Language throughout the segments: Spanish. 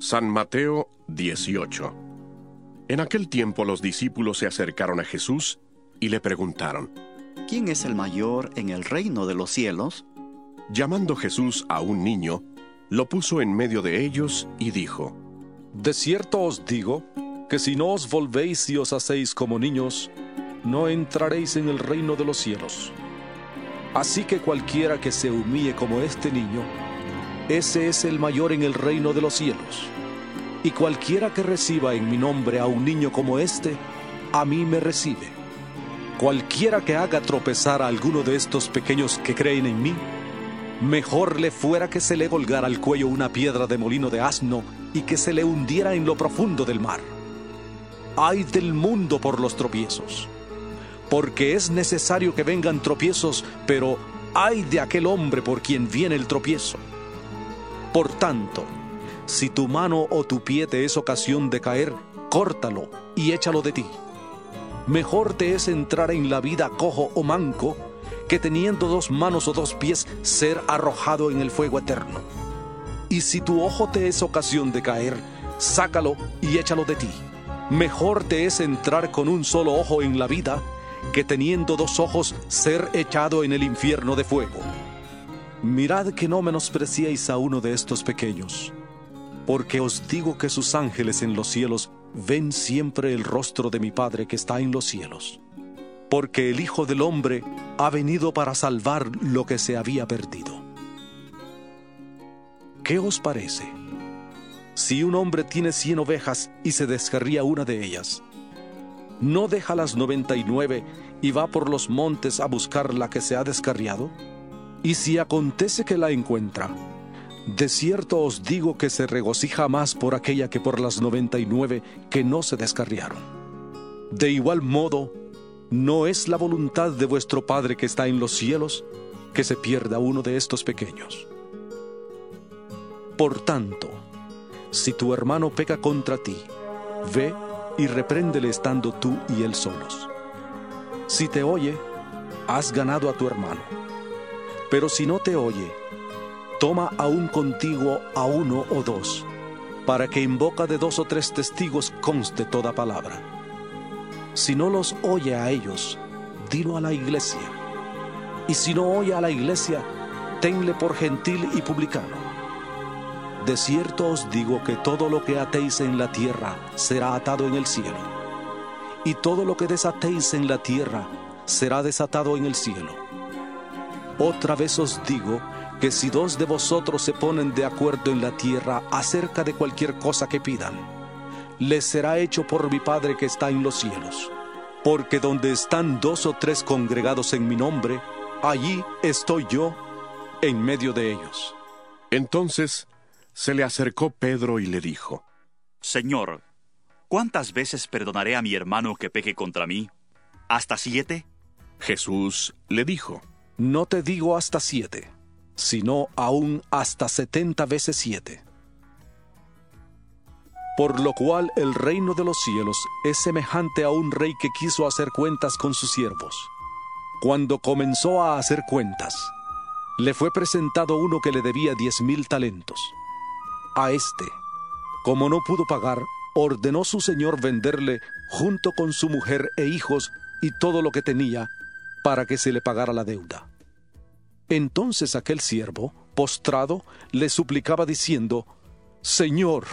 San Mateo 18 En aquel tiempo los discípulos se acercaron a Jesús y le preguntaron, ¿Quién es el mayor en el reino de los cielos? Llamando Jesús a un niño, lo puso en medio de ellos y dijo, De cierto os digo, que si no os volvéis y os hacéis como niños, no entraréis en el reino de los cielos. Así que cualquiera que se humille como este niño, ese es el mayor en el reino de los cielos. Y cualquiera que reciba en mi nombre a un niño como este, a mí me recibe. Cualquiera que haga tropezar a alguno de estos pequeños que creen en mí, mejor le fuera que se le colgara al cuello una piedra de molino de asno y que se le hundiera en lo profundo del mar. Ay del mundo por los tropiezos, porque es necesario que vengan tropiezos, pero ay de aquel hombre por quien viene el tropiezo. Por tanto, si tu mano o tu pie te es ocasión de caer, córtalo y échalo de ti. Mejor te es entrar en la vida cojo o manco que teniendo dos manos o dos pies ser arrojado en el fuego eterno. Y si tu ojo te es ocasión de caer, sácalo y échalo de ti. Mejor te es entrar con un solo ojo en la vida que teniendo dos ojos ser echado en el infierno de fuego. Mirad que no menospreciéis a uno de estos pequeños, porque os digo que sus ángeles en los cielos ven siempre el rostro de mi Padre que está en los cielos, porque el Hijo del Hombre ha venido para salvar lo que se había perdido. ¿Qué os parece? Si un hombre tiene cien ovejas y se descarría una de ellas, ¿no deja las noventa y nueve y va por los montes a buscar la que se ha descarriado? Y si acontece que la encuentra, de cierto os digo que se regocija más por aquella que por las noventa y nueve que no se descarriaron. De igual modo, ¿no es la voluntad de vuestro Padre que está en los cielos que se pierda uno de estos pequeños? Por tanto, si tu hermano peca contra ti, ve y repréndele estando tú y él solos. Si te oye, has ganado a tu hermano. Pero si no te oye, toma aún contigo a uno o dos, para que en boca de dos o tres testigos conste toda palabra. Si no los oye a ellos, dilo a la iglesia. Y si no oye a la iglesia, tenle por gentil y publicano. De cierto os digo que todo lo que atéis en la tierra será atado en el cielo, y todo lo que desatéis en la tierra será desatado en el cielo. Otra vez os digo que si dos de vosotros se ponen de acuerdo en la tierra acerca de cualquier cosa que pidan, les será hecho por mi Padre que está en los cielos. Porque donde están dos o tres congregados en mi nombre, allí estoy yo en medio de ellos. Entonces se le acercó Pedro y le dijo, Señor, ¿cuántas veces perdonaré a mi hermano que peque contra mí? ¿Hasta siete? Jesús le dijo, No te digo hasta siete, sino aún hasta setenta veces siete. Por lo cual el reino de los cielos es semejante a un rey que quiso hacer cuentas con sus siervos. Cuando comenzó a hacer cuentas, le fue presentado uno que le debía diez mil talentos. A este, como no pudo pagar, ordenó su señor venderle junto con su mujer e hijos y todo lo que tenía para que se le pagara la deuda. Entonces aquel siervo, postrado, le suplicaba diciendo, Señor,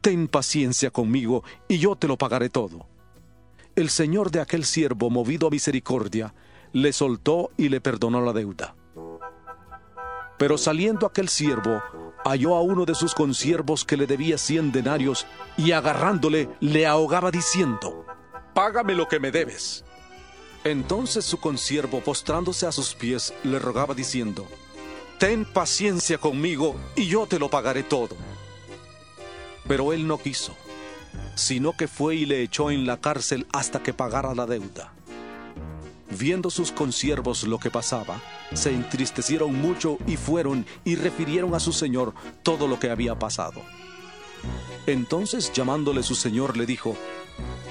ten paciencia conmigo y yo te lo pagaré todo. El señor de aquel siervo, movido a misericordia, le soltó y le perdonó la deuda. Pero saliendo aquel siervo, halló a uno de sus consiervos que le debía cien denarios y agarrándole le ahogaba diciendo, Págame lo que me debes. Entonces su consiervo, postrándose a sus pies, le rogaba diciendo, Ten paciencia conmigo y yo te lo pagaré todo. Pero él no quiso, sino que fue y le echó en la cárcel hasta que pagara la deuda. Viendo sus consiervos lo que pasaba, se entristecieron mucho y fueron y refirieron a su señor todo lo que había pasado. Entonces llamándole su señor le dijo,